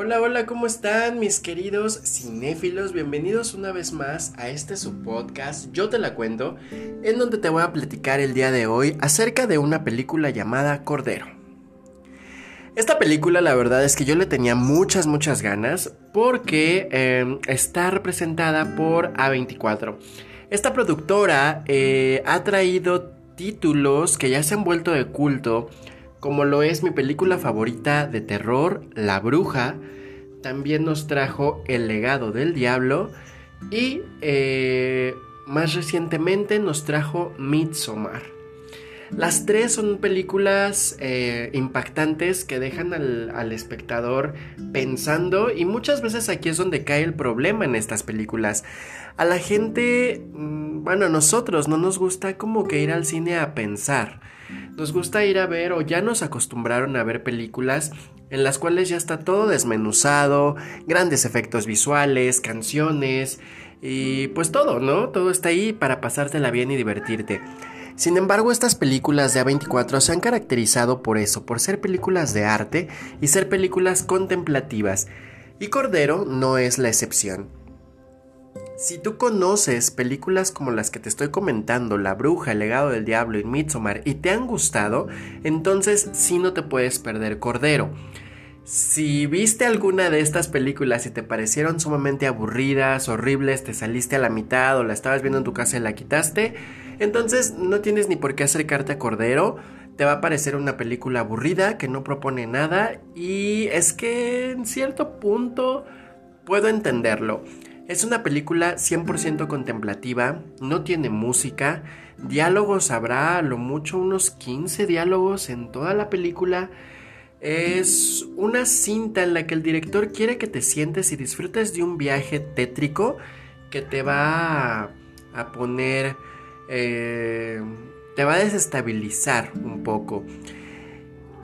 Hola, hola, ¿cómo están mis queridos cinéfilos? Bienvenidos una vez más a este su podcast, Yo te la cuento, en donde te voy a platicar el día de hoy acerca de una película llamada Cordero. Esta película la verdad es que yo le tenía muchas, muchas ganas porque em, está representada por A24. Esta productora eh, ha traído títulos que ya se han vuelto de culto como lo es mi película favorita de terror, La Bruja. También nos trajo El legado del diablo y eh, más recientemente nos trajo Midsommar. Las tres son películas eh, impactantes que dejan al, al, espectador pensando y muchas veces aquí es donde cae el problema en estas películas. A la gente, mm, bueno, a nosotros no nos gusta como que ir al cine a pensar. Nos gusta ir a ver o ya nos acostumbraron a ver películas en las cuales ya está todo desmenuzado, grandes efectos visuales, canciones y pues todo, ¿no? Todo está ahí para pasártela bien y divertirte. Sin embargo, estas películas de A24 se han caracterizado por eso, por ser películas de arte y ser películas contemplativas. Y Cordero no es la excepción. Si tú conoces películas como las que te estoy comentando, La Bruja, El Legado del Diablo y Midsommar, y te han gustado, entonces sí no te puedes perder Cordero. Si viste alguna de estas películas y te parecieron sumamente aburridas, horribles, te saliste a la mitad o la estabas viendo en tu casa y la quitaste, entonces no tienes ni por qué acercarte a Cordero. Te va a parecer una película aburrida que no propone nada y es que en cierto punto puedo entenderlo. Es una película 100% contemplativa, no tiene música, diálogos habrá a lo mucho unos 15 diálogos en toda la película. Es una cinta en la que el director quiere que te sientes y disfrutes de un viaje tétrico que te va a, poner... Eh, te va a desestabilizar un poco.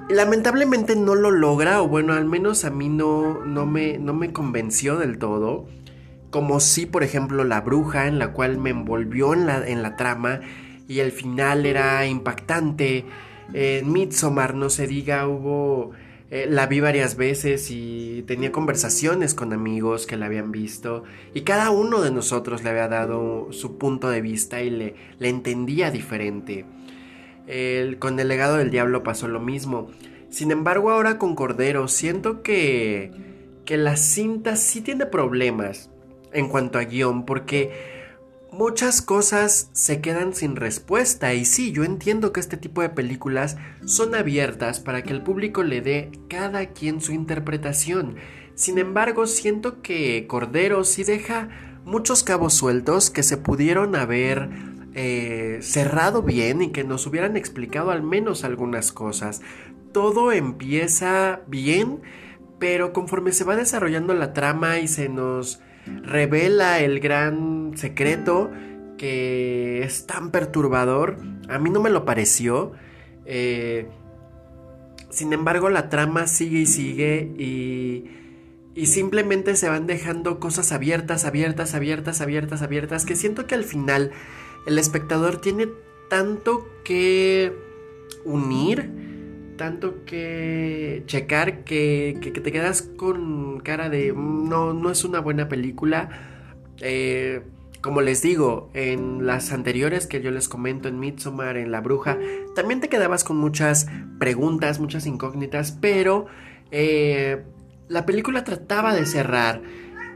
Lamentablemente no lo logra, o bueno, al menos a mí no, no, me, no me convenció del todo como si por ejemplo La Bruja, en la cual me envolvió en la, en la trama y el final era impactante. En Midsommar, no se diga, hubo... Eh, la vi varias veces y tenía conversaciones con amigos que la habían visto y cada uno de nosotros le había dado su punto de vista y le, le entendía diferente. con el legado del diablo pasó lo mismo. Sin embargo, ahora con Cordero siento que, que la cinta sí tiene problemas en cuanto a guion, porque muchas cosas se quedan sin respuesta. Y sí, yo entiendo que este tipo de películas son abiertas para que el público le dé cada quien su interpretación. Sin embargo, siento que Cordero sí deja muchos cabos sueltos que se pudieron haber eh, cerrado bien y que nos hubieran explicado al menos algunas cosas. Todo empieza bien, pero conforme se va desarrollando la trama y se nos revela el gran secreto que es tan perturbador. A mí no me lo pareció. Eh, sin embargo, la trama sigue y sigue y, y simplemente se van dejando cosas abiertas, abiertas, abiertas, abiertas, abiertas, que siento que al final el espectador tiene tanto que unir tanto que checar que, te quedas con cara de no, no es una buena película. Eh, como les digo, en las anteriores que yo les comento, en Midsommar, en La Bruja, también te quedabas con muchas preguntas, muchas incógnitas, pero eh, la película trataba de cerrar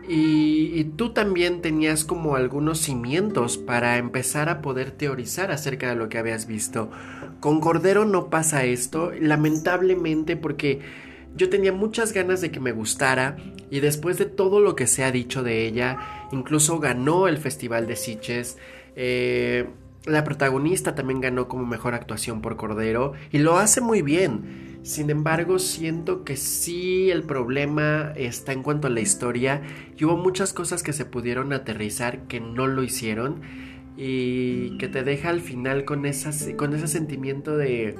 y, tú también tenías como algunos cimientos para empezar a poder teorizar acerca de lo que habías visto. Con Cordero no pasa esto, lamentablemente porque yo tenía muchas ganas de que me gustara y después de todo lo que se ha dicho de ella, incluso ganó el Festival de Sitges. Eh, la protagonista también ganó como mejor actuación por Cordero y lo hace muy bien. Sin embargo, siento que sí el problema está en cuanto a la historia y hubo muchas cosas que se pudieron aterrizar que no lo hicieron y que te deja al final con, con ese sentimiento de...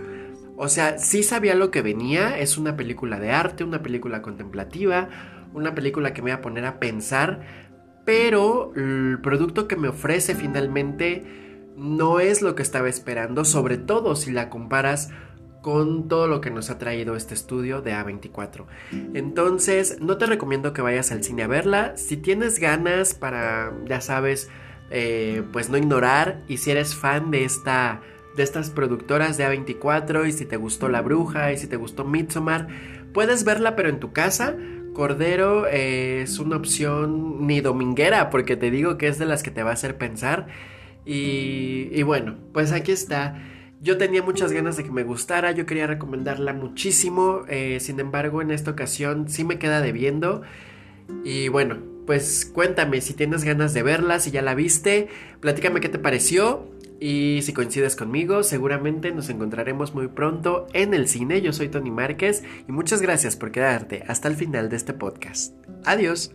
O sea, sí sabía lo que venía, es una película de arte, una película contemplativa, una película que me va a poner a pensar, pero el producto que me ofrece finalmente no es lo que estaba esperando, sobre todo si la comparas con todo lo que nos ha traído este estudio de A24. Entonces, no te recomiendo que vayas al cine a verla. Si tienes ganas para, ya sabes, eh, pues no ignorar. Y si eres fan de esta de estas productoras de A24 y si te gustó La Bruja y si te gustó Midsommar, puedes verla pero en tu casa. Cordero eh, es una opción ni dominguera porque te digo que es de las que te va a hacer pensar. Y, y bueno, pues aquí está. Yo tenía muchas ganas de que me gustara, yo quería recomendarla muchísimo, eh, sin embargo en esta ocasión sí me queda debiendo. Y bueno, pues cuéntame si tienes ganas de verla, si ya la viste, platícame qué te pareció y si coincides conmigo, seguramente nos encontraremos muy pronto en el cine. Yo soy Tony Márquez y muchas gracias por quedarte hasta el final de este podcast. Adiós.